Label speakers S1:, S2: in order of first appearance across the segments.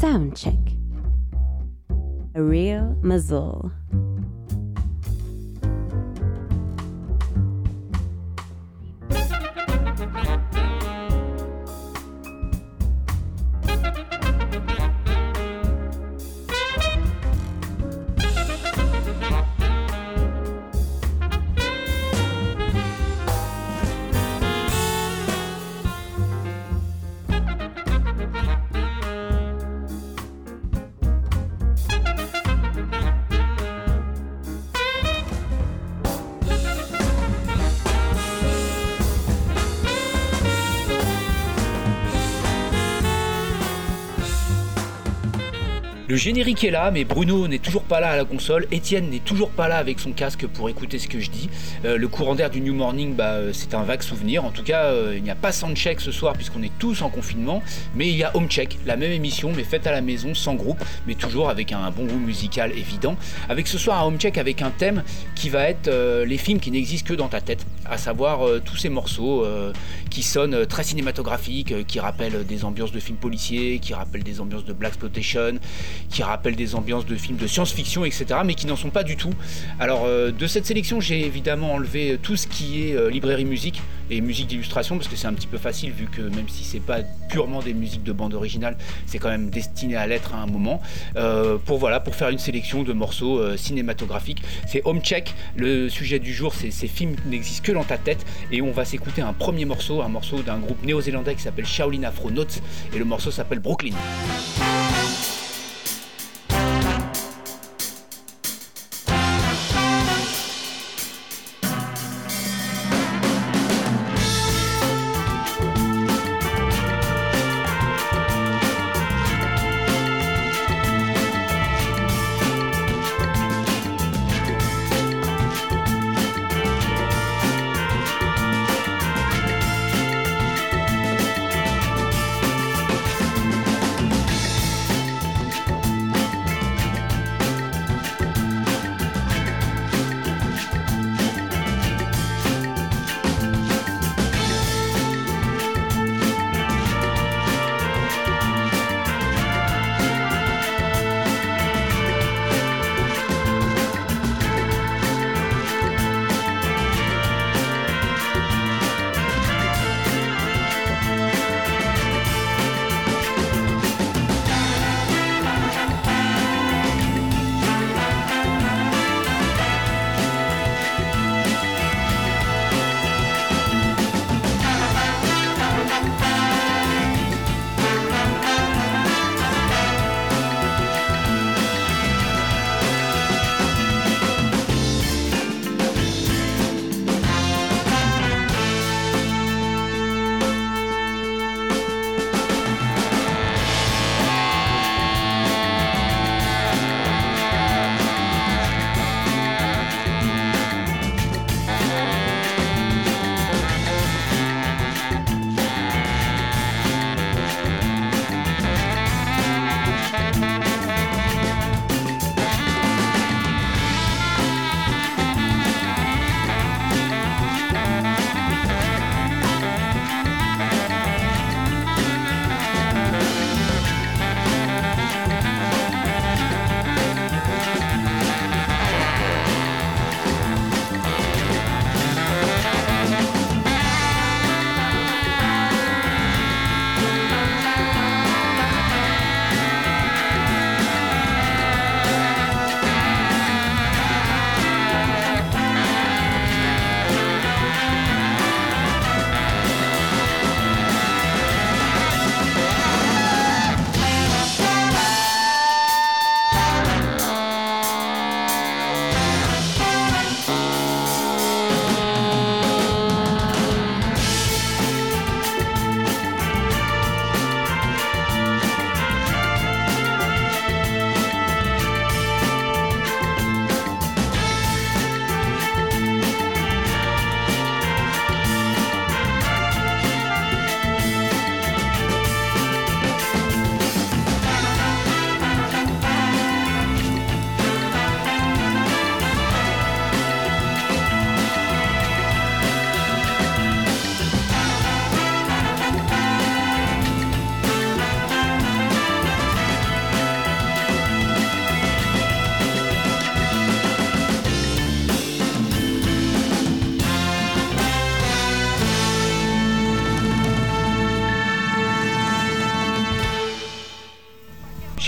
S1: Sound check. A real muzzle.
S2: Générique est là, mais Bruno n'est toujours pas là à la console. Étienne n'est toujours pas là avec son casque pour écouter ce que je dis. Euh, le courant d'air du New Morning, bah, euh, c'est un vague souvenir. En tout cas, euh, il n'y a pas Soundcheck ce soir puisqu'on est tous en confinement. Mais il y a Homecheck, la même émission, mais faite à la maison, sans groupe, mais toujours avec un bon goût musical évident. Avec ce soir un Homecheck avec un thème qui va être les films qui n'existent que dans ta tête. À savoir tous ces morceaux qui sonnent très cinématographiques, qui rappellent des ambiances de films policiers, qui rappellent des ambiances de Black Exploitation qui rappellent des ambiances de films de science-fiction, etc., mais qui n'en sont pas du tout. Alors, euh, de cette sélection, j'ai évidemment enlevé tout ce qui est euh, librairie musique et musique d'illustration, parce que c'est un petit peu facile, vu que même si c'est pas purement des musiques de bande originale, c'est quand même destiné à l'être à un moment. Euh, pour voilà, pour faire une sélection de morceaux cinématographiques. C'est Home Check. Le sujet du jour, c'est ces films n'existent que dans ta tête, et on va s'écouter un premier morceau, un morceau d'un groupe néo-zélandais qui s'appelle Shaolin Afro Notes, et le morceau s'appelle Brooklyn.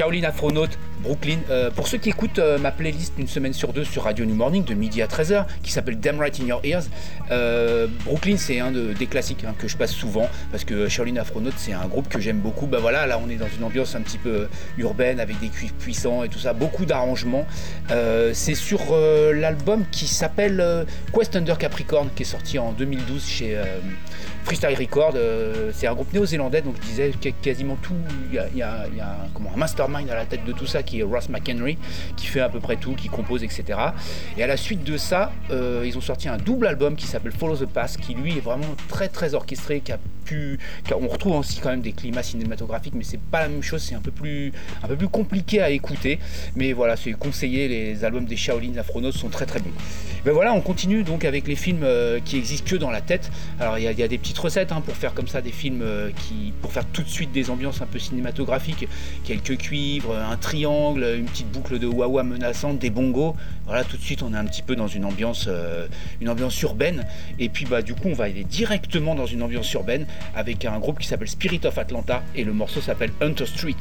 S2: Shaolin Afronaut, Brooklyn. Euh, pour ceux qui écoutent euh, ma playlist une semaine sur deux sur Radio New Morning de midi à 13h, qui s'appelle Damn Right in Your Ears, euh, Brooklyn c'est un des classiques hein, que je passe souvent parce que Shaolin Afronaut c'est un groupe que j'aime beaucoup. Bah voilà, là on est dans une ambiance un petit peu urbaine avec des cuivres puissants et tout ça, beaucoup d'arrangements. c'est sur l'album qui s'appelle Quest Under Capricorn qui est sorti en 2012 chez Freestyle Record. c'est un groupe néo-zélandais donc je disais quasiment tout, il y a, un mastermind à la tête de tout ça qui est Ross McHenry, qui fait à peu près tout, qui compose, etc. Et à la suite de ça, euh, ils ont sorti un double album qui s'appelle Follow the Pass, qui lui est vraiment très très orchestré, qui a pu, on retrouve aussi quand même des climats cinématographiques, mais c'est pas la même chose, c'est un peu plus, un peu plus compliqué à écouter. Mais voilà, c'est conseillé, les albums des Shaolin Afronos sont très très bons. Ben voilà, on continue donc avec les films euh, qui existent que dans la tête. Alors il y, a des recettes hein, pour faire comme ça des films euh, qui, pour faire tout de suite des ambiances un peu cinématographiques, quelques cuivres, un triangle, une petite boucle de wah menaçante, des bongos. Voilà, tout de suite on est un petit peu dans une ambiance, euh, une ambiance urbaine. Et puis bah du coup on va aller directement dans une ambiance urbaine avec un groupe qui s'appelle Spirit of Atlanta et le morceau s'appelle Hunter Street.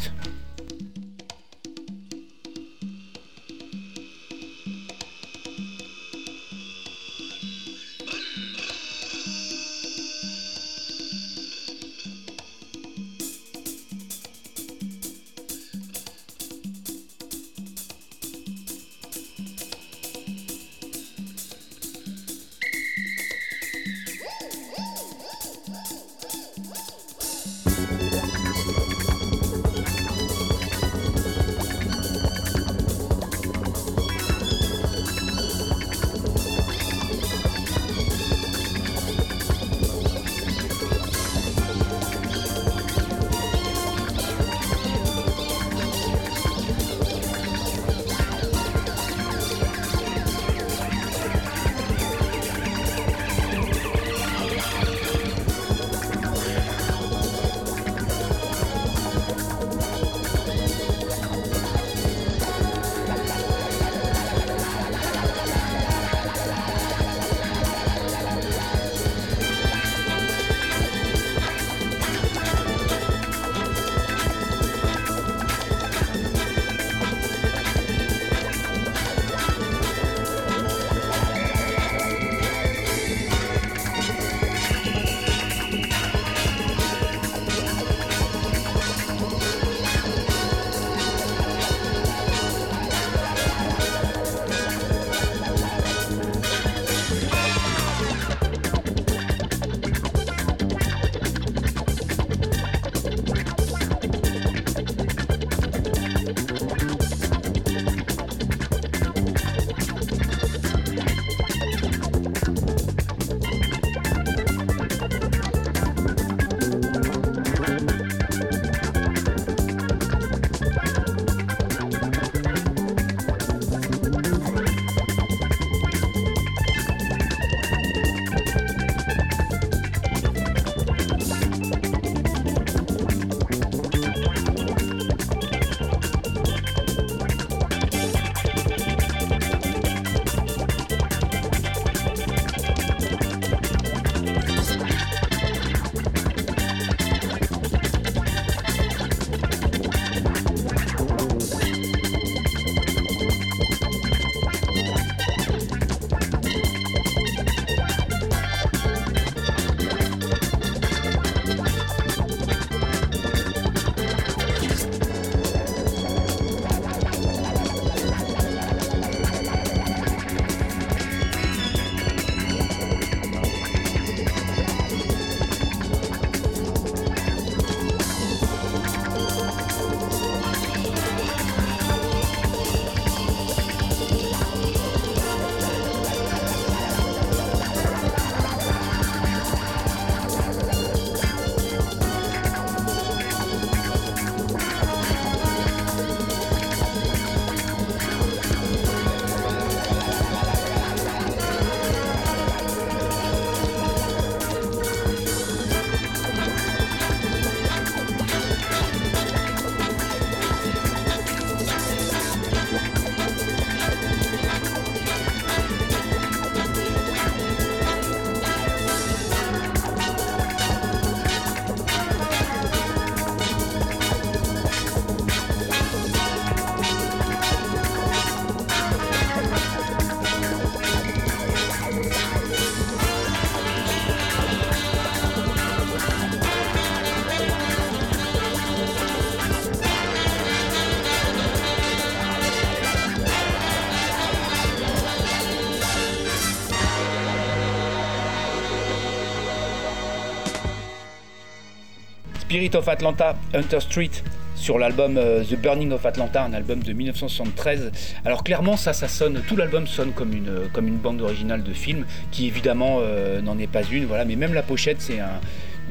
S2: Spirit of Atlanta, Hunter Street, sur l'album euh, The Burning of Atlanta, un album de 1973. Alors clairement, ça, ça sonne, tout l'album sonne comme une, comme une bande originale de film, qui évidemment euh, n'en est pas une, voilà, mais même la pochette, c'est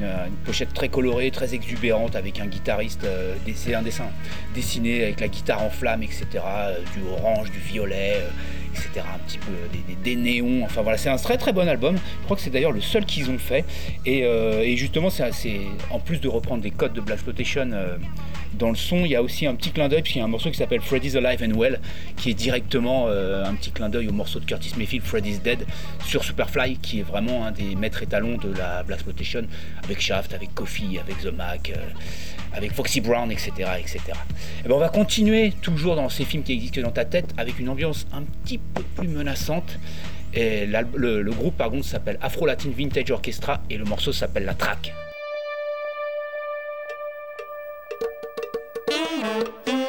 S2: une pochette très colorée, très exubérante, avec un guitariste, c'est un dessin dessiné avec la guitare en flamme, etc., du orange, du violet, etc. Un petit peu des, néons. Enfin voilà, c'est un très très bon album. Je crois que c'est d'ailleurs le seul qu'ils ont fait. Et, euh, justement, c'est en plus de reprendre des codes de Black Exploitation euh, dans le son, il y a aussi un petit clin d'œil, puisqu'il y a un morceau qui s'appelle Freddy's Alive and Well, qui est directement euh, un petit clin d'œil au morceau de Curtis Mayfield, Freddy's Dead, sur Superfly, qui est vraiment un des maîtres étalons de la Black avec Shaft, avec Kofi, avec The Mac avec Foxy Brown, etc. etc. Et ben on va continuer toujours dans ces films qui existent dans ta tête avec une ambiance un petit peu plus menaçante. Et le, groupe par contre s'appelle Afro Latin Vintage Orchestra et le morceau s'appelle La Track. Thank you.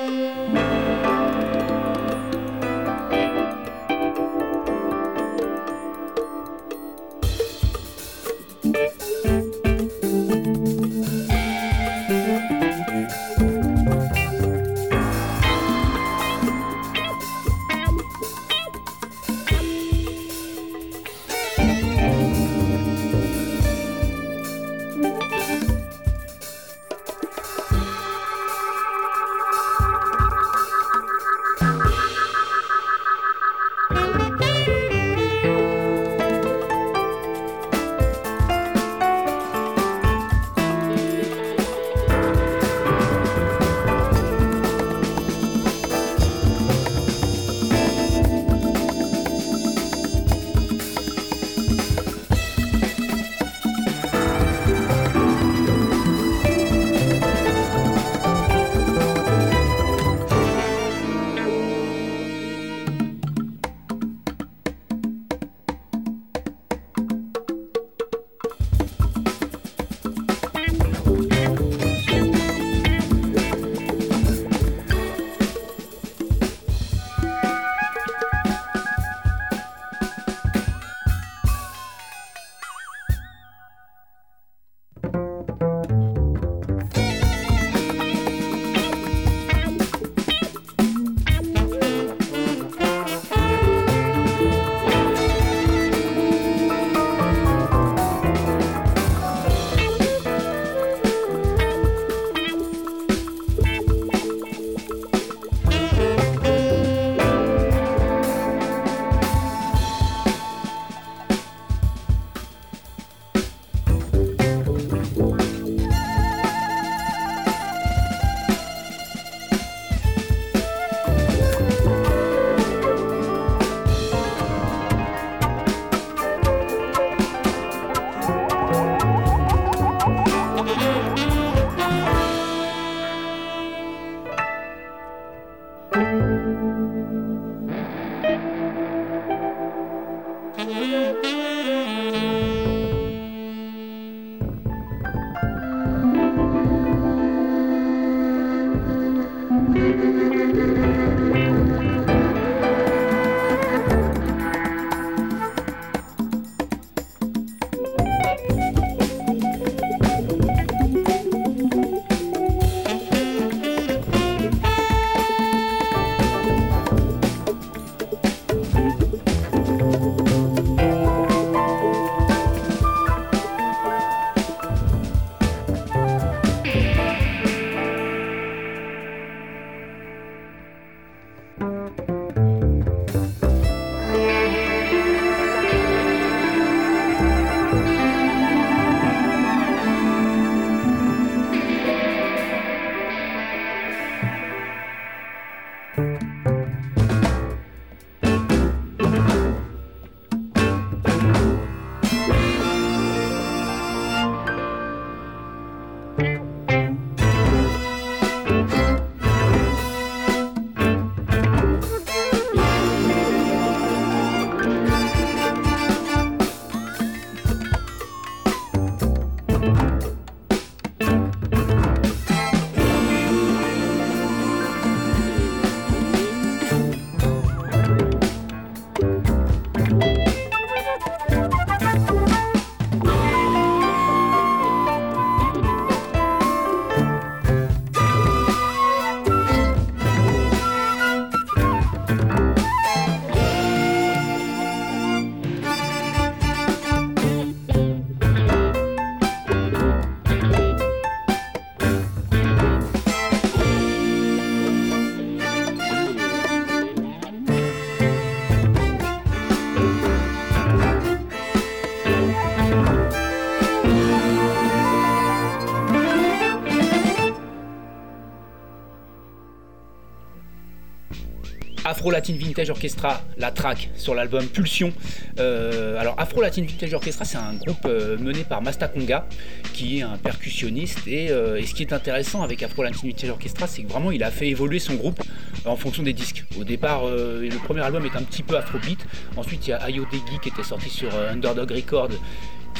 S2: Afro Latin Vintage Orchestra, la track sur l'album Pulsion. Euh, alors Afro Latin Vintage Orchestra, c'est un groupe euh, mené par Masta Konga, qui est un percussionniste. Et, ce qui est intéressant avec Afro Latin Vintage Orchestra, c'est que vraiment il a fait évoluer son groupe en fonction des disques. Au départ, le premier album est un petit peu afrobeat. Ensuite, il y a Ayo Degi qui était sorti sur Underdog Records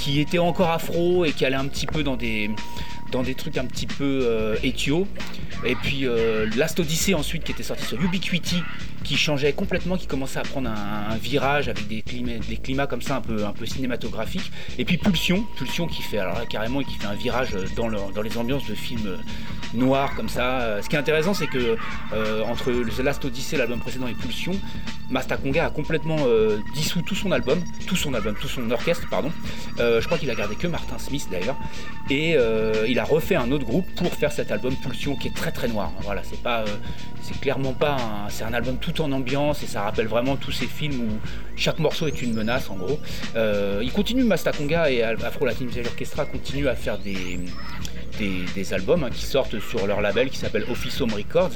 S2: qui était encore afro et qui allait un petit peu dans des, dans trucs un petit peu euh, Et puis euh, Last Odyssey ensuite qui était sorti sur Ubiquity, qui changeait complètement, qui commençait à prendre un, virage avec des climats, comme ça un peu, un peu cinématographiques. Et puis Pulsion, Pulsion qui fait alors carrément qui fait un virage dans, dans les ambiances de films noirs comme ça. Ce qui est intéressant c'est que euh, entre The Last Odyssey, l'album précédent et Pulsion, Masta Konga a complètement euh, dissous tout son album, tout son album, tout son orchestre, pardon. je crois qu'il a gardé que Martin Smith d'ailleurs. Et il a refait un autre groupe pour faire cet album Pulsion qui est très très noir. Voilà, c'est pas, euh, c'est clairement pas, c'est un album tout en ambiance et ça rappelle vraiment tous ces films où chaque morceau est une menace en gros. Euh, il continue Mastakonga et Afro Latin Music Orchestra continue à faire des des, albums hein, qui sortent sur leur label qui s'appelle Office Home Records.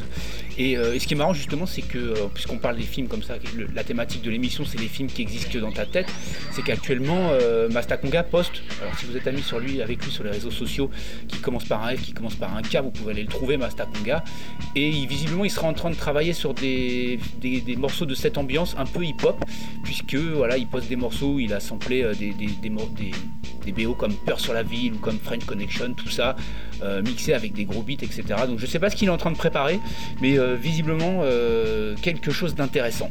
S2: Euh, et, ce qui est marrant justement, c'est que, euh, puisqu'on parle des films comme ça, la thématique de l'émission, c'est les films qui existent dans ta tête, c'est qu'actuellement, euh, Mastakonga poste, alors si vous êtes ami sur lui, avec lui sur les réseaux sociaux, qui commence par un F, qui commence par un K, vous pouvez aller le trouver, Mastakonga. Et visiblement, il sera en train de travailler sur des, des, morceaux de cette ambiance un peu hip-hop, puisque voilà, il poste des morceaux il a samplé des, des, des, BO comme Peur sur la ville ou comme French Connection, tout ça, euh, mixé avec des gros beats, etc. Donc je sais pas ce qu'il est en train de préparer, mais euh, visiblement euh, quelque chose d'intéressant.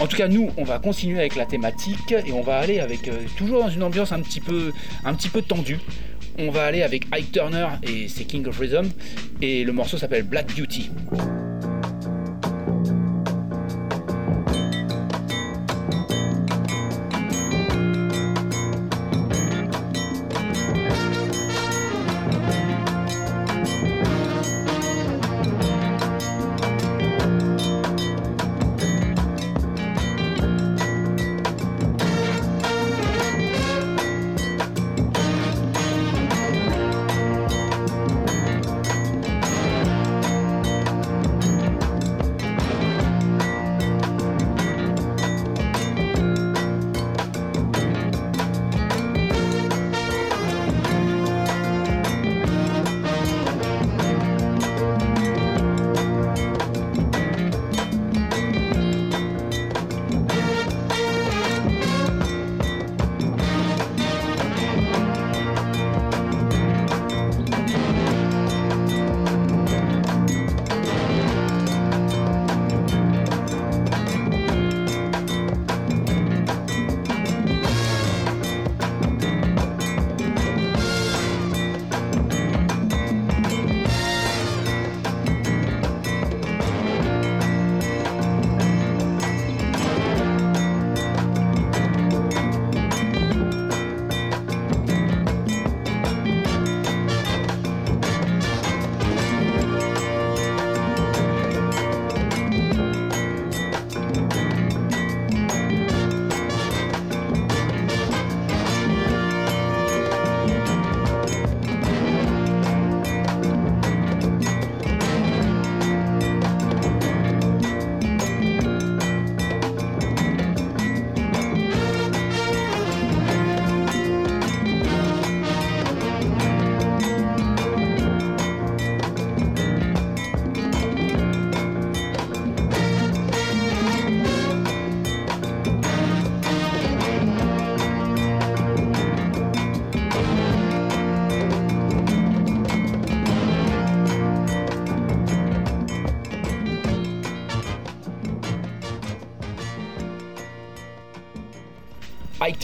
S2: En tout cas, nous, on va continuer avec la thématique et on va aller avec toujours dans une ambiance un petit peu, un petit peu tendue. On va aller avec Ike Turner et c'est King of Rhythm et le morceau s'appelle Black Beauty.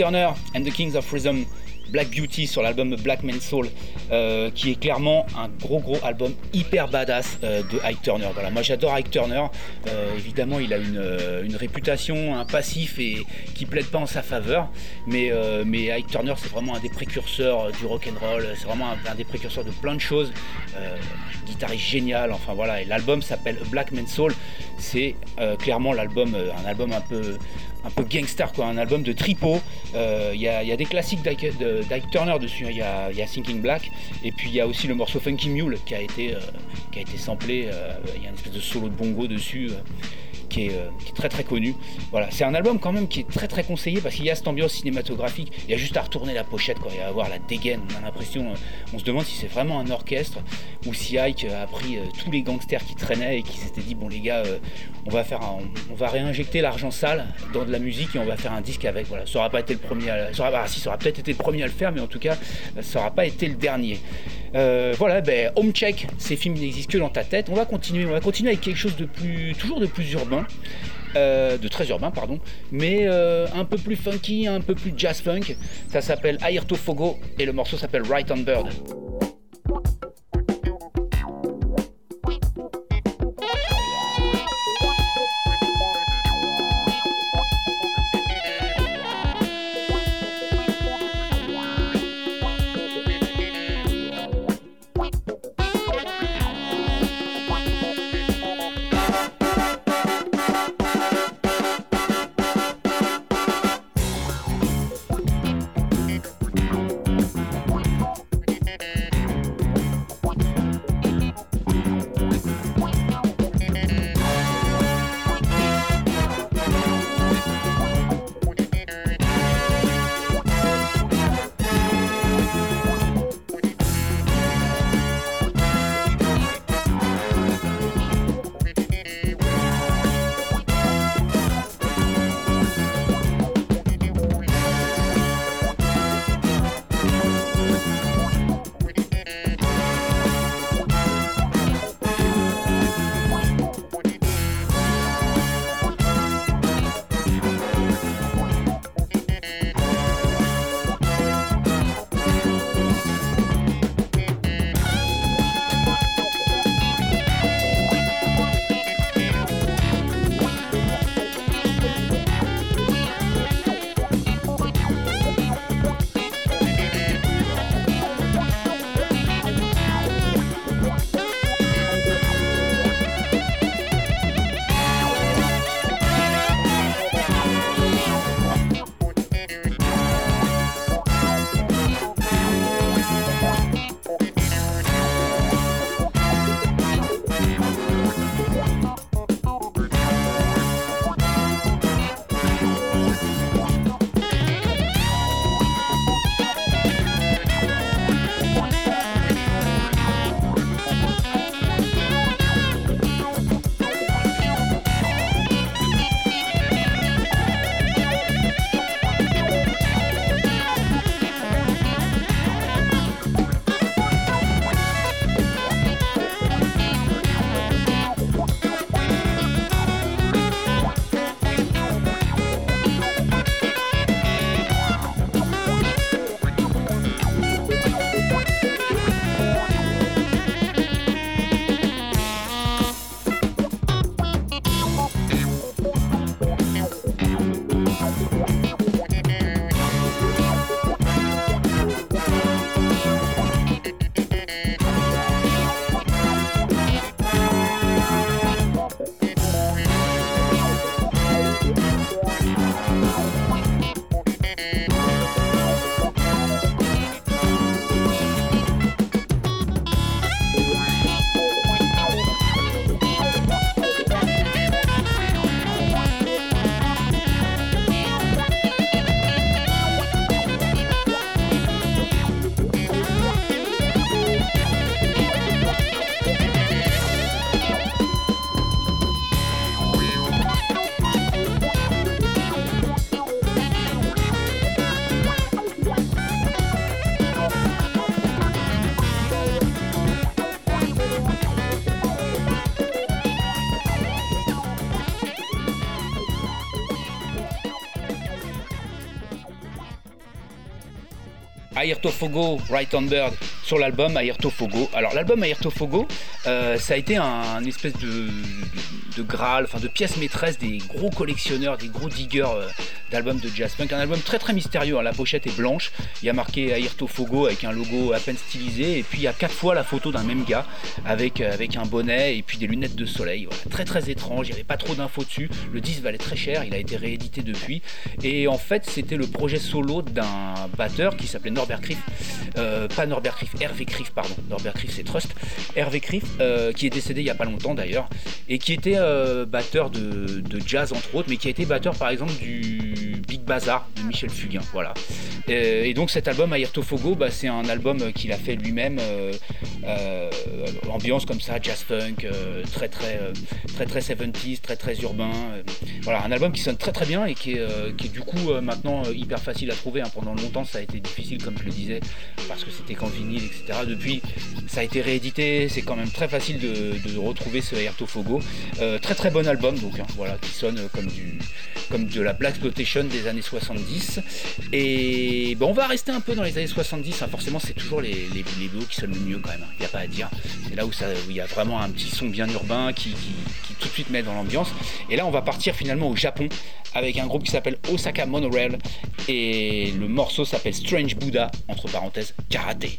S2: Turner and the Kings of Rhythm, Black Beauty sur l'album Black Man's Soul, euh, qui est clairement un gros gros album hyper badass euh, de Ike Turner. Voilà, moi j'adore Ike Turner. Euh, évidemment, il a une, réputation, un passif et qui plaide pas en sa faveur. Mais, mais Ike Turner, c'est vraiment un des précurseurs du rock and roll. C'est vraiment un, des précurseurs de plein de choses. guitariste génial. Enfin voilà, et l'album s'appelle Black Man's Soul. C'est clairement l'album, un album un peu un peu gangster, quoi, un album de tripo. Euh, il y, a des classiques d'Ike Turner dessus, il y, a, Thinking Black, et puis il y a aussi le morceau Funky Mule qui a été, euh, qui a été samplé, euh, il y a une espèce de solo de bongo dessus qui est, très très connu. Voilà, c'est un album quand même qui est très très conseillé parce qu'il y a cette ambiance cinématographique. Il y a juste à retourner la pochette, quoi, et à avoir la dégaine. On a l'impression, on se demande si c'est vraiment un orchestre ou si Ike a pris tous les gangsters qui traînaient et qui s'étaient dit bon les gars, on va faire, on, va réinjecter l'argent sale dans de la musique et on va faire un disque avec. Voilà, ça aura pas été le premier, à, ça ah, si aura peut-être été le premier à le faire, mais en tout cas, ça aura pas été le dernier. Euh, voilà, ben, Home Check, ces films n'existent que dans ta tête. On va continuer, on va continuer avec quelque chose de plus, toujours de plus urbain. Euh, de très urbain, pardon, mais euh, un peu plus funky, un peu plus jazz funk. Ça s'appelle Ayrto Fogo et le morceau s'appelle Right on Bird. Ayrto Fogo, Right on Bird sur l'album Ayrto Fogo. Alors l'album Ayrto Fogo, euh, ça a été un, espèce de, de, graal, enfin de pièce maîtresse des gros collectionneurs, des gros diggers euh, d'album de jazz funk. Un album très très mystérieux. Hein. La pochette est blanche. Il y a marqué Ayrto Fogo avec un logo à peine stylisé. Et puis il y a quatre fois la photo d'un même gars avec, euh, avec un bonnet et puis des lunettes de soleil. Très très étrange. Il n'y avait pas trop d'infos dessus. Le disque valait très cher. Il a été réédité depuis. Et en fait, c'était le projet solo d'un batteur qui s'appelait Norbert Criff. Euh, pas Norbert Criff, Hervé Criff, pardon. Norbert Criff, c'est Trust. Hervé Criff, euh, qui est décédé il n'y a pas longtemps d'ailleurs. Et qui était batteur de, de jazz entre autres, mais qui a été batteur par exemple du Big Bazar de Michel Fugain. Voilà. Et, donc cet album Ayrto Fogo, bah, c'est un album qu'il a fait lui-même, euh, euh, ambiance comme ça, jazz funk, euh, très très très très 70s, très très urbain. voilà, un album qui sonne très très bien et qui est, du coup maintenant hyper facile à trouver. Hein. Pendant longtemps ça a été difficile comme je le disais, parce que c'était qu'en vinyle, etc. Depuis ça a été réédité, c'est quand même très facile de, retrouver ce Ayrto Fogo. très très bon album donc hein, voilà, qui sonne comme comme de la Black Exploitation des années 70. Et bon, on va rester un peu dans les années 70. Hein. Forcément, c'est toujours les, les, qui sonnent le mieux quand même. Il hein. n'y a pas à dire. C'est là où, il y a vraiment un petit son bien urbain qui, tout de suite met dans l'ambiance. Et là, on va partir finalement au Japon avec un groupe qui s'appelle Osaka Monorail. Et le morceau s'appelle Strange Buddha, entre parenthèses, karaté.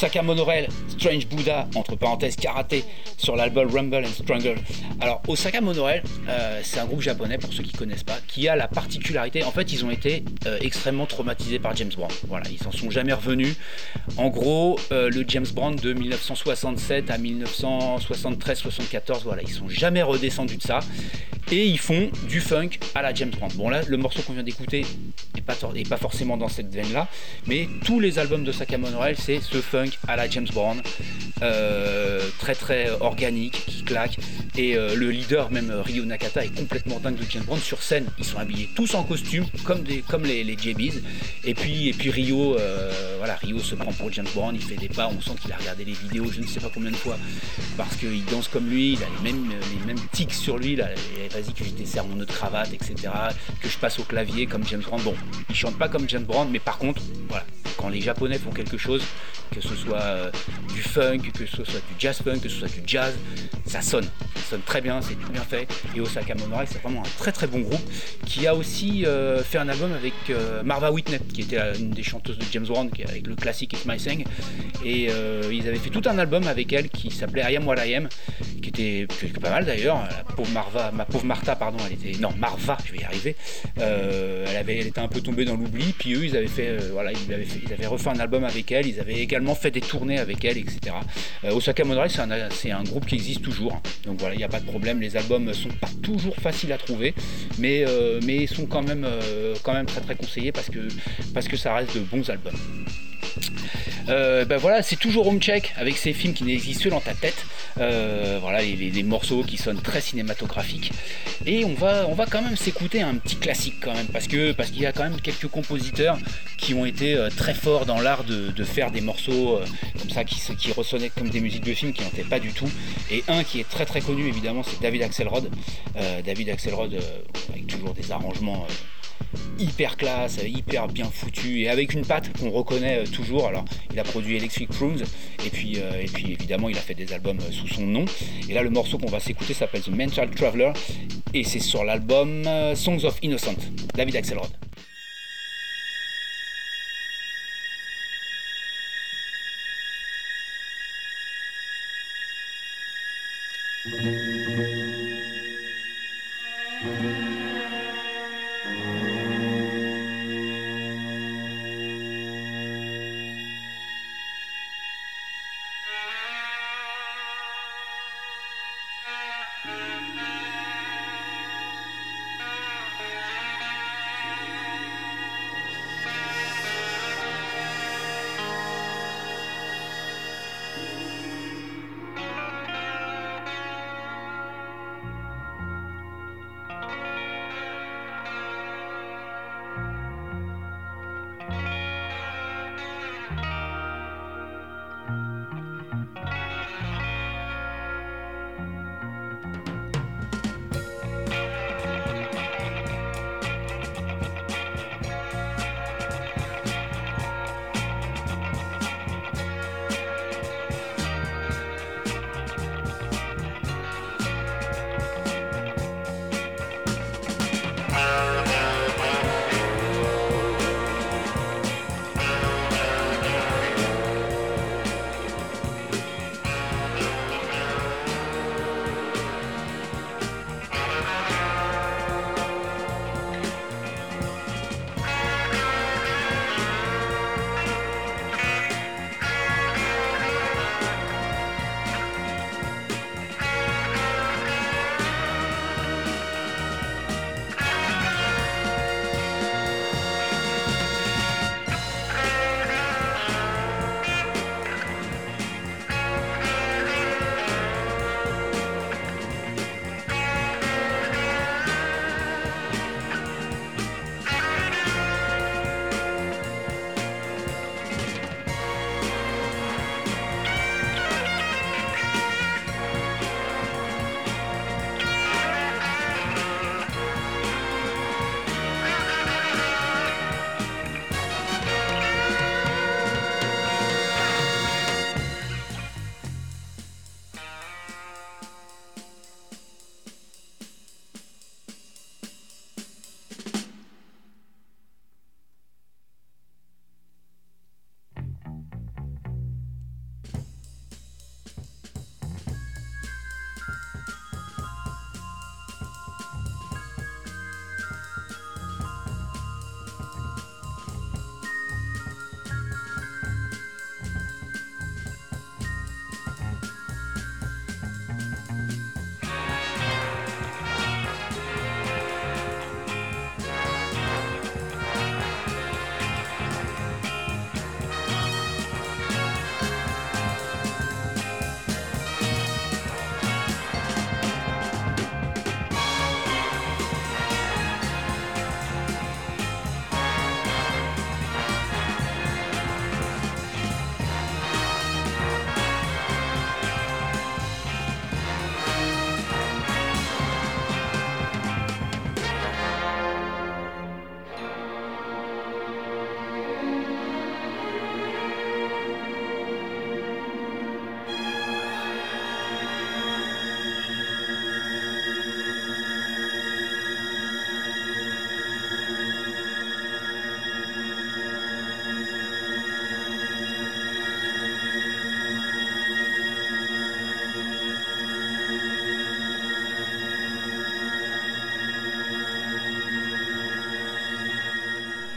S2: Osaka Monorail, Strange Buddha, entre parenthèses karaté, sur l'album Rumble and Struggle. Alors Osaka Monorail, euh, c'est un groupe japonais pour ceux qui connaissent pas, qui a la particularité, en fait ils ont été euh, extrêmement traumatisés par James Brown. Voilà, ils s'en sont jamais revenus. En gros, euh, le James Brown de 1967 à 1973-74, voilà, ils sont jamais redescendus de ça. Et ils font du funk à la James Brown. Bon là, le morceau qu'on vient d'écouter n'est pas, forcément dans cette veine-là, mais tous les albums de Osaka Monorail, c'est ce funk à la James Brown, euh, très très organique, qui claque. Et euh, le leader, même euh, Ryo Nakata, est complètement dingue de James Brown. Sur scène, ils sont habillés tous en costume, comme, les, les JBs. Et puis, et puis Rio, voilà, se prend pour James Brown, il fait des pas, on sent qu'il a regardé les vidéos, je ne sais pas combien de fois, parce qu'il danse comme lui, il a les mêmes, les mêmes tics sur lui, vas-y que je desserre mon nœud de cravate, etc. Que je passe au clavier comme James Brown. Bon, il chante pas comme James Brown, mais par contre, voilà, quand les Japonais font quelque chose, que ce soit euh, du funk, que ce soit du jazz funk, que ce soit du jazz, ça sonne. Ça sonne très bien, c'est bien fait. Et Osaka Monorail, c'est vraiment un très très bon groupe qui a aussi euh, fait un album avec euh, Marva Whitney, qui était une des chanteuses de James Brown, avec le classique It's My Thing. Et ils avaient fait tout un album avec elle qui s'appelait I Am What I Am, qui était, pas mal d'ailleurs. La pauvre Marva, ma pauvre Martha, pardon, elle était. Non, Marva, je vais y arriver. elle, avait, elle était un peu tombée dans l'oubli. Puis eux, ils avaient fait. voilà, ils avaient, fait, ils avaient refait un album avec elle. Ils avaient également fait des tournées avec elle, etc. Euh, Osaka Monorail, c'est un, groupe qui existe toujours. Donc voilà, il n'y a pas de problème. Les albums sont pas toujours faciles à trouver, mais, euh, mais sont quand même, euh, quand même très très conseillés parce que, parce que ça reste de bons albums. Euh, ben voilà, c'est toujours home check avec ces films qui n'existent que dans ta tête. Euh, voilà, les, morceaux qui sonnent très cinématographiques. Et on va, on va quand même s'écouter un petit classique quand même, parce que parce qu'il y a quand même quelques compositeurs qui ont été euh, très forts dans l'art de, faire des morceaux comme ça qui, qui ressonnaient comme des musiques de films qui n'en étaient pas du tout. Et un qui est très très connu évidemment, c'est David Axelrod. David Axelrod avec toujours des arrangements hyper classe, hyper bien foutu et avec une patte qu'on reconnaît euh, toujours. Alors, il a produit Electric Prunes et puis, euh, et puis évidemment, il a fait des albums euh, sous son nom. Et là, le morceau qu'on va s'écouter s'appelle The Mental Traveler et c'est sur l'album Songs of Innocent, David Axelrod.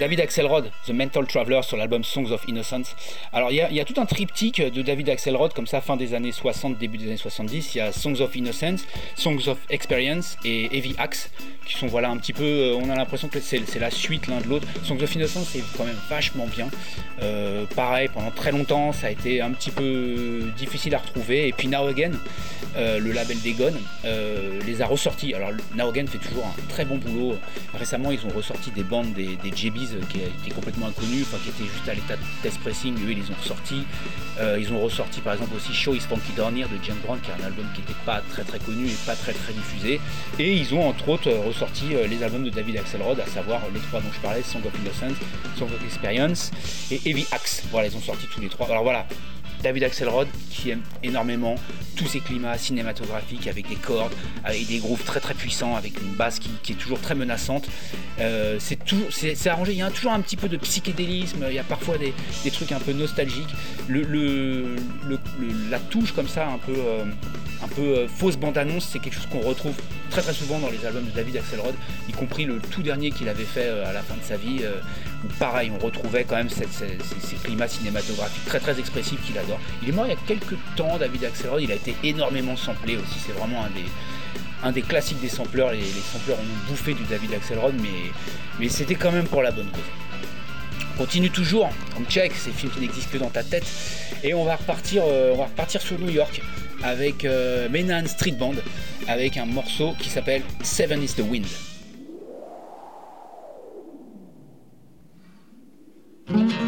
S2: David Axelrod, The Mental Traveler sur l'album Songs of Innocence. Alors il y, a tout un triptyque de David Axelrod comme ça fin des années 60, début des années 70. Il y a Songs of Innocence, Songs of Experience et Heavy Axe sont voilà un petit peu, euh, on a l'impression que c'est la suite l'un de l'autre. Songs of Innocence c'est quand même vachement bien. Euh, pareil pendant très longtemps ça a été un petit peu difficile à retrouver et puis Now Again, euh, le label d'Egon, les a ressortis. Alors Now Again fait toujours un très bon boulot. Récemment ils ont ressorti des bandes des, des JBs qui étaient complètement inconnus, enfin qui étaient juste à l'état de test pressing, eux ils les ont ressortis. ils ont ressorti par exemple aussi Show is Funky Down Here de James Brown qui est un album qui n'était pas très très connu et pas très très diffusé. Et ils ont entre autres ressorti euh, les albums de David Axelrod, à savoir les trois dont je parlais, Song of Innocence, Song of Experience et Heavy Axe. Voilà, ils ont sorti tous les trois. Alors voilà, David Axelrod qui aime énormément tous ces climats cinématographiques avec des cordes, avec des grooves très très puissants, avec une basse qui, est toujours très menaçante. Euh, c'est arrangé. Il y a toujours un petit peu de psychédélisme. Il y a parfois des, trucs un peu nostalgiques. La touche comme ça, un peu, euh, un peu euh, fausse bande-annonce, c'est quelque chose qu'on retrouve très très souvent dans les albums de David Axelrod, y compris le tout dernier qu'il avait fait à la fin de sa vie. Pareil, on retrouvait quand même ces, climats cinématographiques très très expressifs qu'il adore. Il est mort il y a quelques temps, David Axelrod. Il a été énormément samplé aussi. C'est vraiment un des, classiques des sampleurs. Les, les sampleurs ont bouffé du David Axelrod, mais, c'était quand même pour la bonne cause. On continue toujours, on check ces films qui n'existent que dans ta tête, et on va repartir, euh, on sur New York avec euh, Street Band, avec un morceau qui s'appelle Seven is the Wind. Thank you.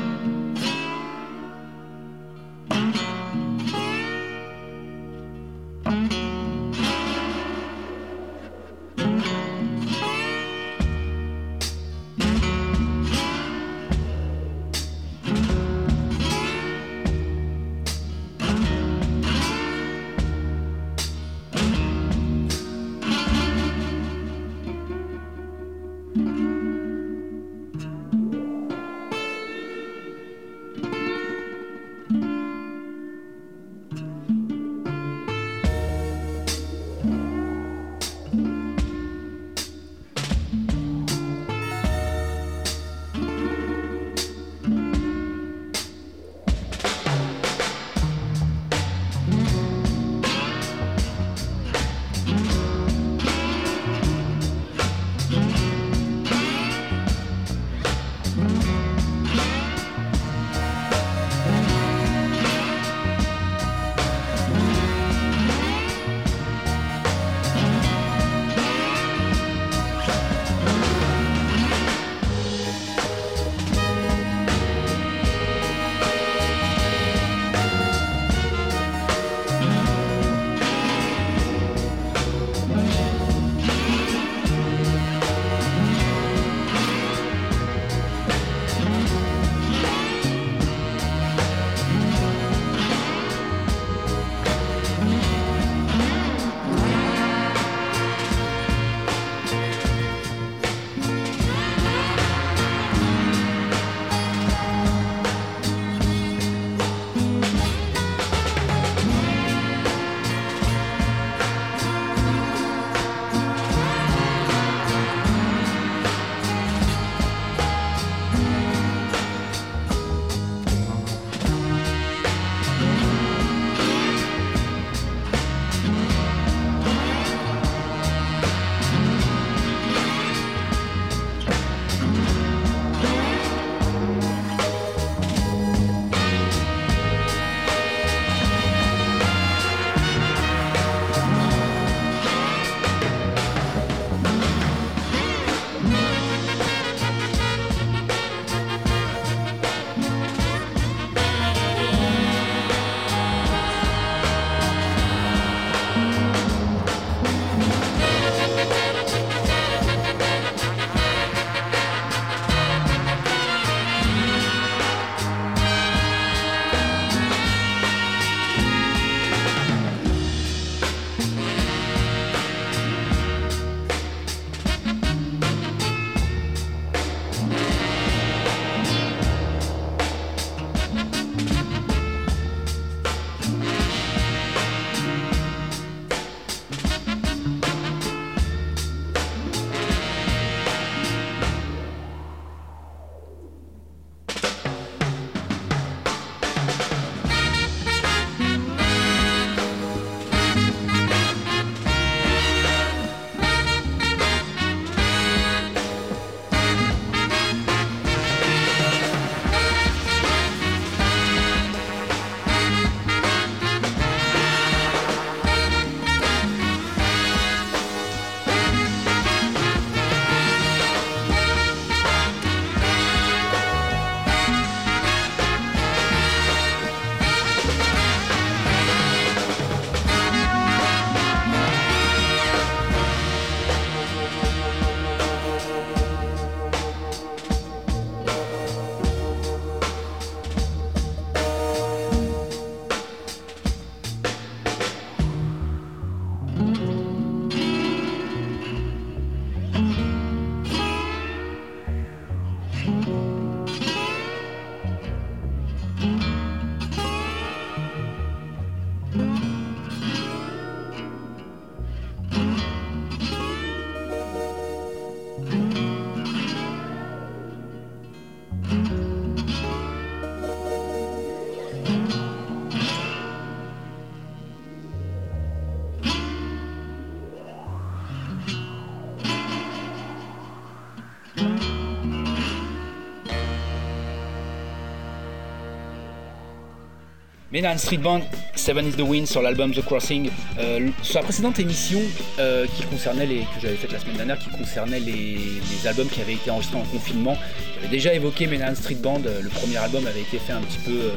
S2: Ménan Street Band, Seven is the Wind sur l'album The Crossing. Euh, sur la précédente émission euh, qui concernait les, que j'avais faite la semaine dernière, qui concernait les, albums qui avaient été enregistrés en confinement, j'avais déjà évoqué Ménan Street Band. Euh, le premier album avait été fait un petit peu.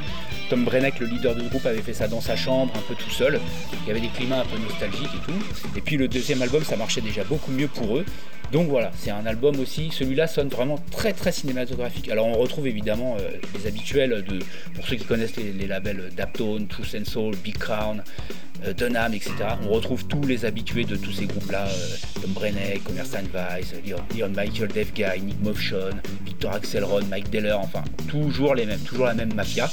S2: Tom Brenneck, le leader du groupe, avait fait ça dans sa chambre, un peu tout seul. Il y avait des climats un peu nostalgiques et tout. Et puis le deuxième album, ça marchait déjà beaucoup mieux pour eux. Donc voilà, c'est un album aussi. Celui-là sonne vraiment très très cinématographique. Alors on retrouve évidemment euh, les habituels de, pour ceux qui connaissent les, labels Daptone, Truth and Soul, Big Crown, euh, Dunham, etc. On retrouve tous les habitués de tous ces groupes-là euh, Tom Brennan, Commerce Vice, Leon, Michael, Dave Nick Motion, Victor Axelrod, Mike Deller, enfin toujours les mêmes, toujours la même mafia.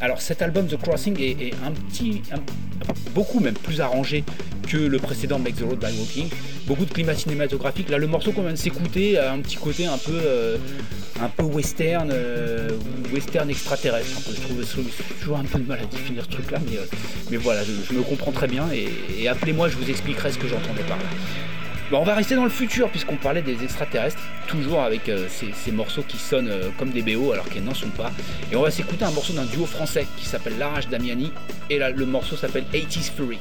S2: Alors cet album The Crossing est, un petit, beaucoup même plus arrangé que le précédent Make the Road by Walking. Beaucoup de climat cinématographique. Là, le morceau qu'on vient de s'écouter a un petit côté un peu, euh, un peu western, euh, western extraterrestre. Je trouve toujours un peu de mal à définir ce truc-là, mais, euh, mais voilà, je, me comprends très bien. Et, appelez-moi, je vous expliquerai ce que j'entendais par là. On va rester dans le futur puisqu'on parlait des extraterrestres, toujours avec ces, morceaux qui sonnent comme des BO alors qu'ils n'en sont pas. Et on va s'écouter un morceau d'un duo français qui s'appelle Larage Damiani et là, le morceau s'appelle 80s Fury.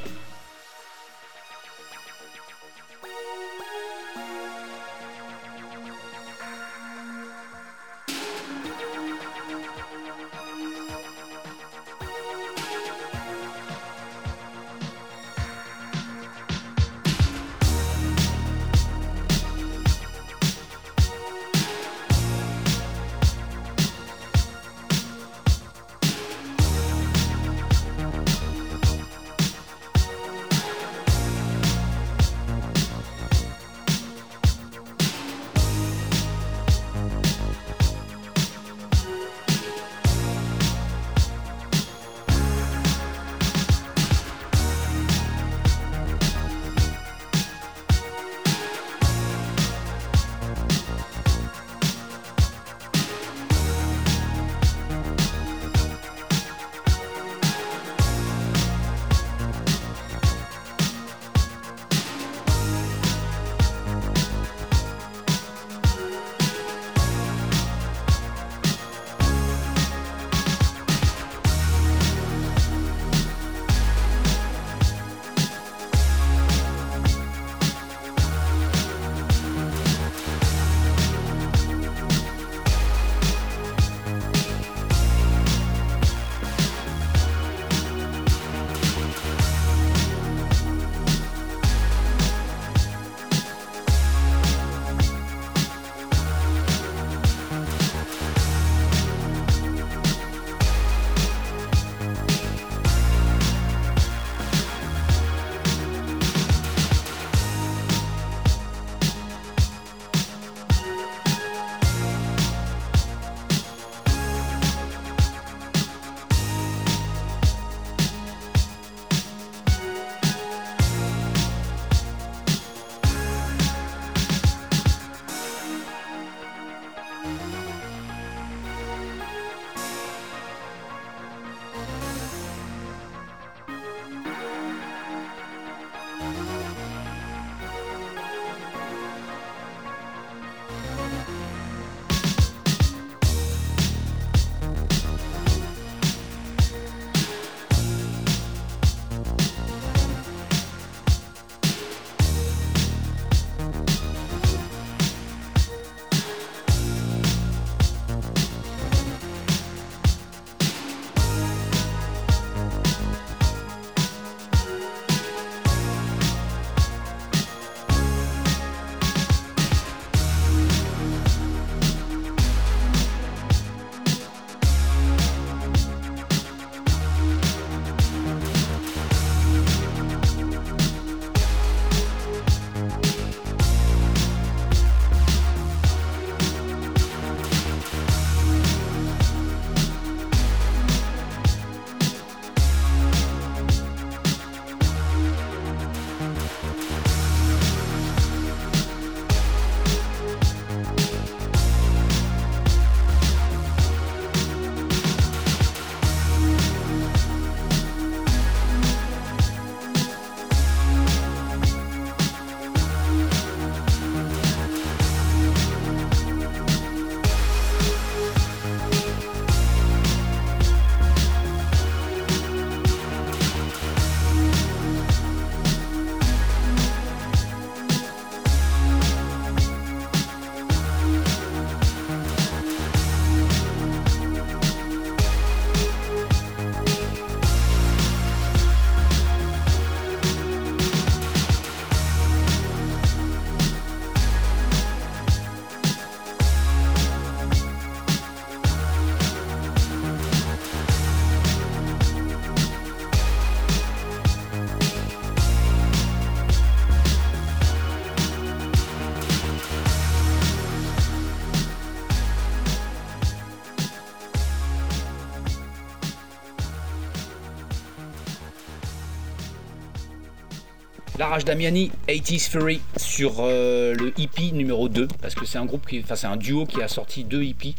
S2: La Rage Damiani, 80s Fury sur euh, le hippie numéro 2 parce que c'est un groupe qui enfin c'est un duo qui a sorti deux hippies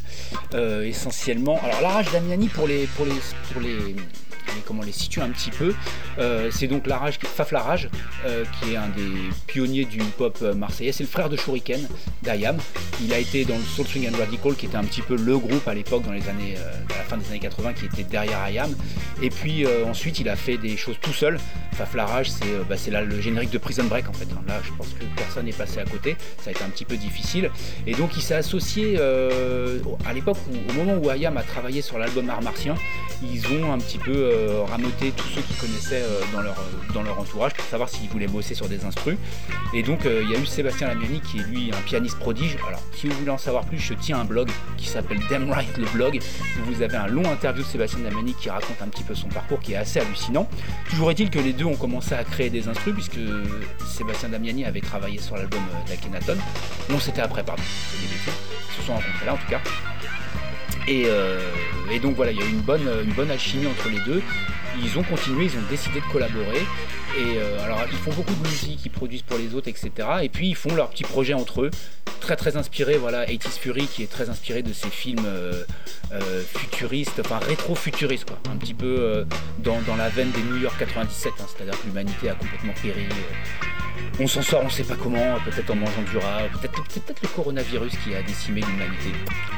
S2: euh, essentiellement. Alors La Rage Damiani pour les pour les pour les comment les situe un petit peu. Euh, c'est donc Larage, Faf Larage, euh, qui est un des pionniers du hip-hop euh, marseillais. C'est le frère de Shuriken, d'Ayam. Il a été dans le Soul Swing and Radical, qui était un petit peu le groupe à l'époque, dans les années, à la fin des années 80, qui était derrière Ayam. Et puis ensuite, il a fait des choses tout seul. Faf Larage, c'est bah, le générique de Prison Break en fait. Là, je pense que personne n'est passé à côté. Ça a été un petit peu difficile. Et donc, il s'est associé à l'époque, au moment où Ayam a travaillé sur l'album Art Martien, ils ont un petit peu euh, ramoter tous ceux qui connaissaient euh, dans, leur, euh, dans pour savoir s'ils voulaient bosser sur des instrus. Et donc il y a eu Sébastien Lamiani qui est lui un pianiste prodige. Alors si vous voulez en savoir plus, je tiens un blog qui s'appelle Damn Right le blog où vous avez un long interview de Sébastien Lamiani qui raconte un petit peu son parcours qui est assez hallucinant. Toujours est-il que les deux ont commencé à créer des instrus puisque Sébastien Damiani avait travaillé sur l'album d'Akenaton. Non, c'était après, pardon. Ils se sont rencontrés là en tout cas. Euh, et, donc voilà, il y a eu une bonne, une bonne alchimie entre les deux. Ils ont continué, ils ont décidé de collaborer. Et euh, alors ils font beaucoup de musique, ils produisent pour les autres, etc. Et puis ils font leurs petits projets entre eux, très très inspirés. Voilà, 80 Fury qui est très inspiré de ces films euh, futuristes, enfin rétro-futuristes, quoi. Un petit peu dans, la veine des New York 97, hein. c'est-à-dire que l'humanité a complètement péri on s'en sort, on sait pas comment, peut-être en mangeant du rat, peut-être peut le coronavirus qui a décimé l'humanité.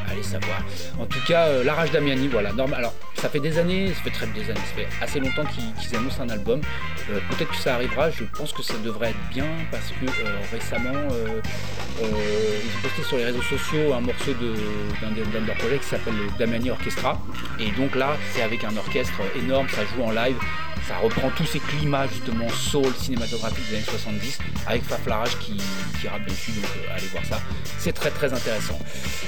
S2: Allez savoir. En tout cas, euh, la rage d'Amiani, voilà. Normal. Alors, ça fait des années, ça fait très des années, ça fait assez longtemps qu'ils annoncent un album. Euh, peut-être que ça arrivera, je pense que ça devrait être bien parce que euh, récemment, ils ont posté sur les réseaux sociaux un morceau d'un de, leur projet qui s'appelle le Damiani Orchestra. Et donc là, c'est avec un orchestre énorme, ça joue en live ça reprend tous ces climats justement soul cinématographiques des années 70 avec Faflarage qui, qui rappe dessus donc euh, allez voir ça. C'est très très intéressant.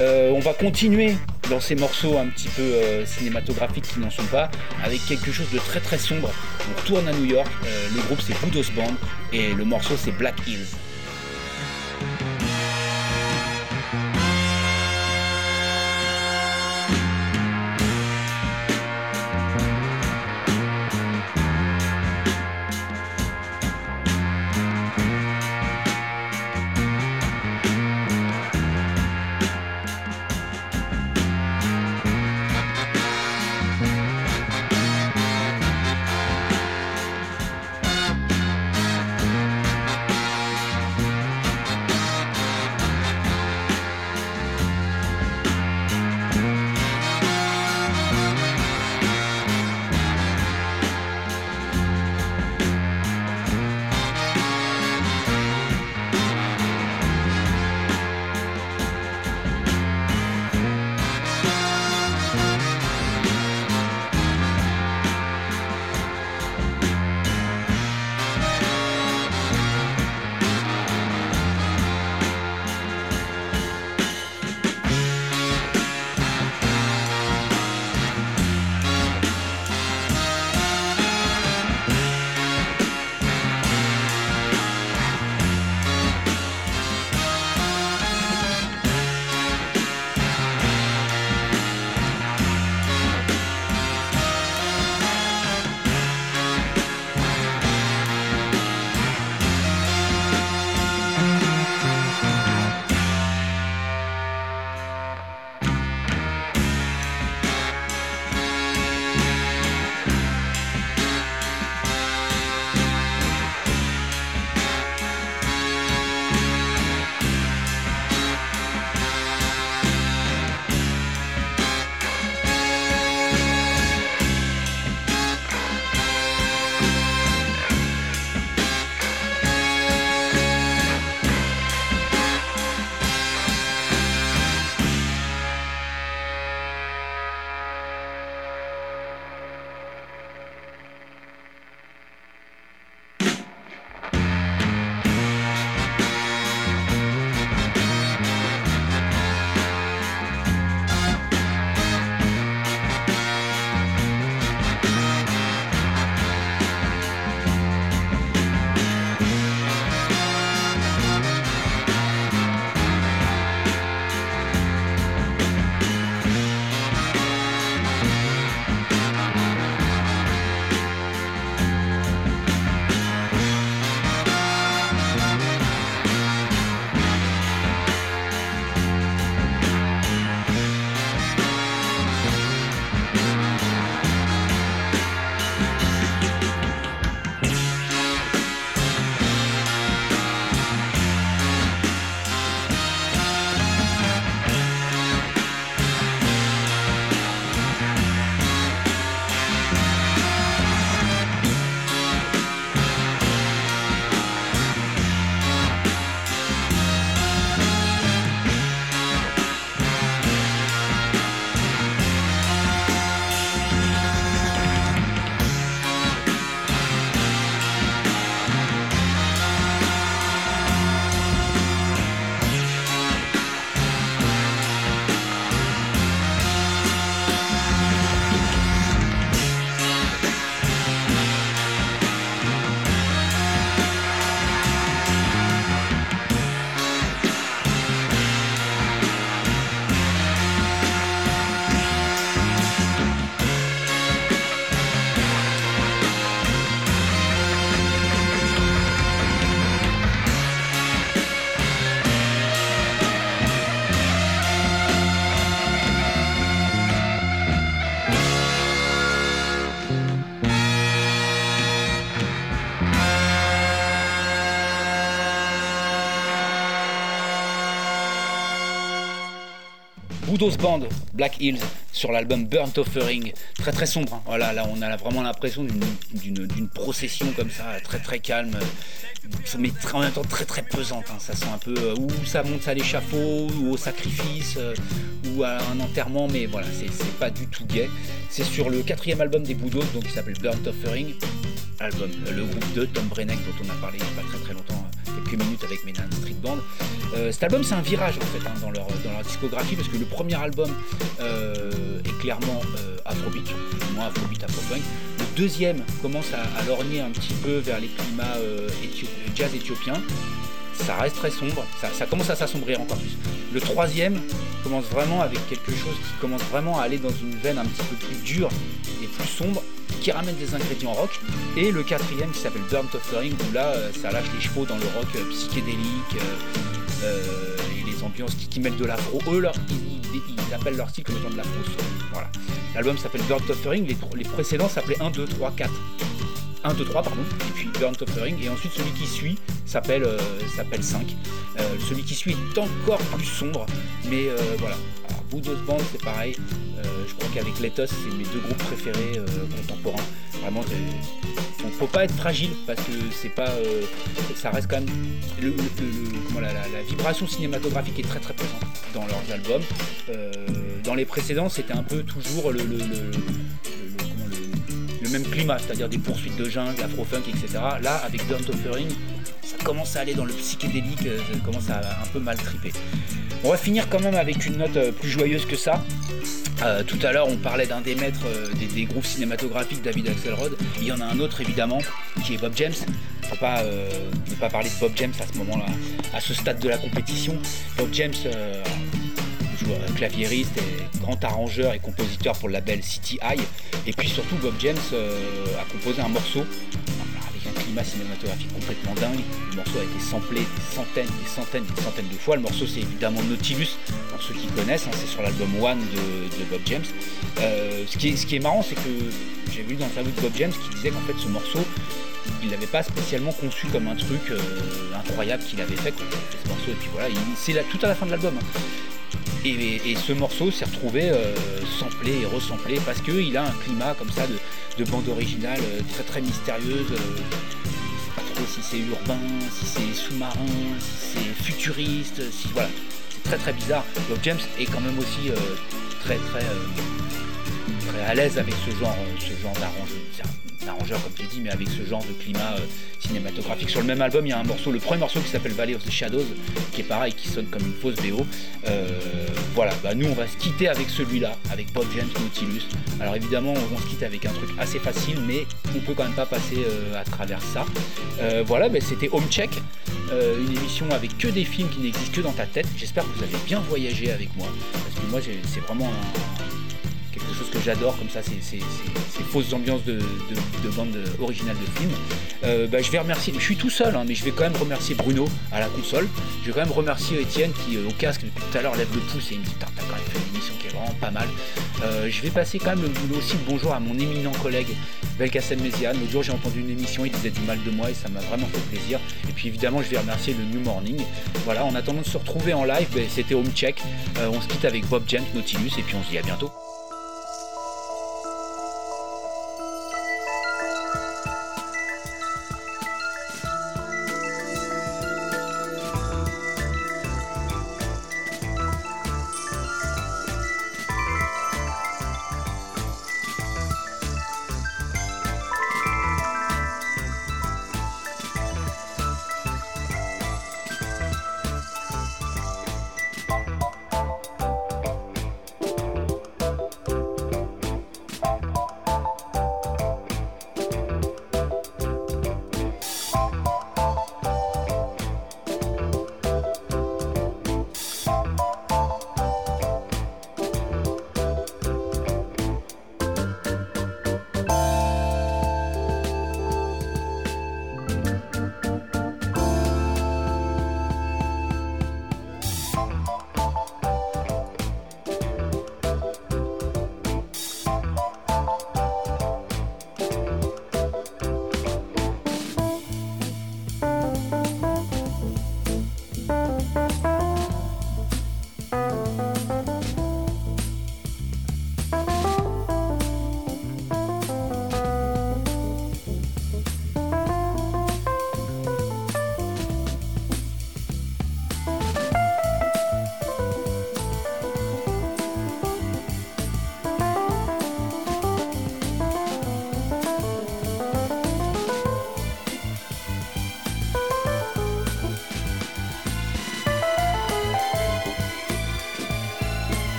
S2: Euh, on va continuer dans ces morceaux un petit peu euh, cinématographiques qui n'en sont pas avec quelque chose de très très sombre. On retourne à New York le groupe c'est Boudos Band et le morceau c'est Black Hills Band, Black Hills, sur l'album Burnt Offering, très très sombre. Hein. Voilà, là on a vraiment l'impression d'une procession comme ça, très très calme, mais en même temps très très pesante. Hein. Ça sent un peu euh, où ça monte à l'échafaud, ou au sacrifice, euh, ou à un enterrement, mais voilà, c'est pas du tout gay. C'est sur le quatrième album des Boudos, donc qui s'appelle Burnt Offering, album, le groupe de Tom Brennan dont on a parlé il n'y a pas très très longtemps quelques minutes avec Menan Street Band. Euh, cet album, c'est un virage en fait hein, dans, leur, dans leur discographie parce que le premier album euh, est clairement euh, afrobeat, moins afrobeat, afropunk. Le deuxième commence à, lorgner un petit peu vers les climats jazz éthiopiens. Ça reste très sombre, ça commence à s'assombrir encore plus. Le troisième commence vraiment avec quelque chose qui commence vraiment à aller dans une veine un petit peu plus dure et plus sombre qui ramène des ingrédients rock. Et le quatrième qui s'appelle Burnt Offering, où là, euh, ça lâche les chevaux dans le rock euh, psychédélique euh, et les ambiances qui, mêlent de l'afro. Eux, leur, ils, appellent leur style comme étant de l'afro. Voilà. L'album s'appelle Burnt Offering, les, les précédents s'appelaient 1, 2, 3, 4. 1, 2, 3, pardon, et puis Burnt Offering, et ensuite celui qui suit s'appelle s'appelle 5. celui qui suit est encore plus sombre, mais voilà. Boudos Band, c'est pareil. Euh, je crois qu'avec Lethos, c'est mes deux groupes préférés euh, contemporains. Vraiment, ne faut pas être fragile parce que c'est pas, euh, ça reste quand même la, vibration cinématographique est très très présente dans leurs albums. dans les précédents, c'était un peu toujours le, même climat, c'est-à-dire des poursuites de jungle, afro-funk, etc. Là, avec Burnt Offering, ça commence à aller dans le psychédélique, ça commence à un peu mal triper. On va finir quand même avec une note euh, plus joyeuse que ça. Euh, tout à l'heure, on parlait d'un des maîtres euh, des, groupes cinématographiques, David Axelrod. Il y en a un autre évidemment, qui est Bob James. Faut pas ne pas parler de Bob James à ce moment-là, à ce stade de la compétition. Bob James, joueur claviériste grand arrangeur et compositeur pour le label City High. Et puis surtout, Bob James a composé un morceau climat cinématographique complètement dingue. Le morceau a été samplé des centaines, des centaines, des centaines de fois. Le morceau, c'est évidemment Nautilus, pour ceux qui connaissent. Hein, c'est sur l'album One de, Bob James. Euh, ce, qui est, marrant, c'est que j'ai vu dans l'interview de Bob James qui disait qu'en fait, ce morceau, il l'avait pas spécialement conçu comme un truc euh, incroyable qu'il avait fait, quand il fait ce morceau. Et puis voilà, c'est tout à la fin de l'album. Hein. Et, ce morceau s'est retrouvé euh, samplé et resamplé parce qu'il a un climat comme ça de, bande originale euh, très très mystérieuse. Euh, pas trop si c'est urbain, si c'est sous-marin, si c'est futuriste, si voilà. C'est très très bizarre. Bob James est quand même aussi très très très à l'aise avec ce genre, ce genre d'arrangement arrangeur comme tu dis, mais avec ce genre de climat euh, cinématographique. Sur le même album, il y a un morceau, le premier morceau qui s'appelle Valley of the Shadows, qui est pareil, qui sonne comme une fausse BO. Euh, voilà, bah, nous on va se quitter avec celui-là, avec Bob James Nautilus. Alors évidemment, on se quitte avec un truc assez facile, mais on peut quand même pas passer euh, à travers ça. voilà, bah, c'était Home Check, une émission avec que des films qui n'existent que dans ta tête. J'espère que vous avez bien voyagé avec moi, parce que moi c'est vraiment un que j'adore comme ça, ces, fausses ambiances de, de, bande originale de film. Euh, bah, je vais remercier, je suis tout seul, hein, mais je vais quand même remercier Bruno à la console. Je vais quand même remercier Étienne qui euh, au casque depuis tout à l'heure lève le pouce et il me dit t'as quand même fait une émission qui est vraiment pas mal. Euh, je vais passer quand même le, aussi le bonjour à mon éminent collègue Belkacem Méziane. L'autre jour j'ai entendu une émission, il disait du mal de moi et ça m'a vraiment fait plaisir. Et puis évidemment je vais remercier le New Morning. Voilà, en attendant de se retrouver en live, ben, c'était Home Check. on se quitte avec Bob James, Nautilus et puis on se dit à bientôt.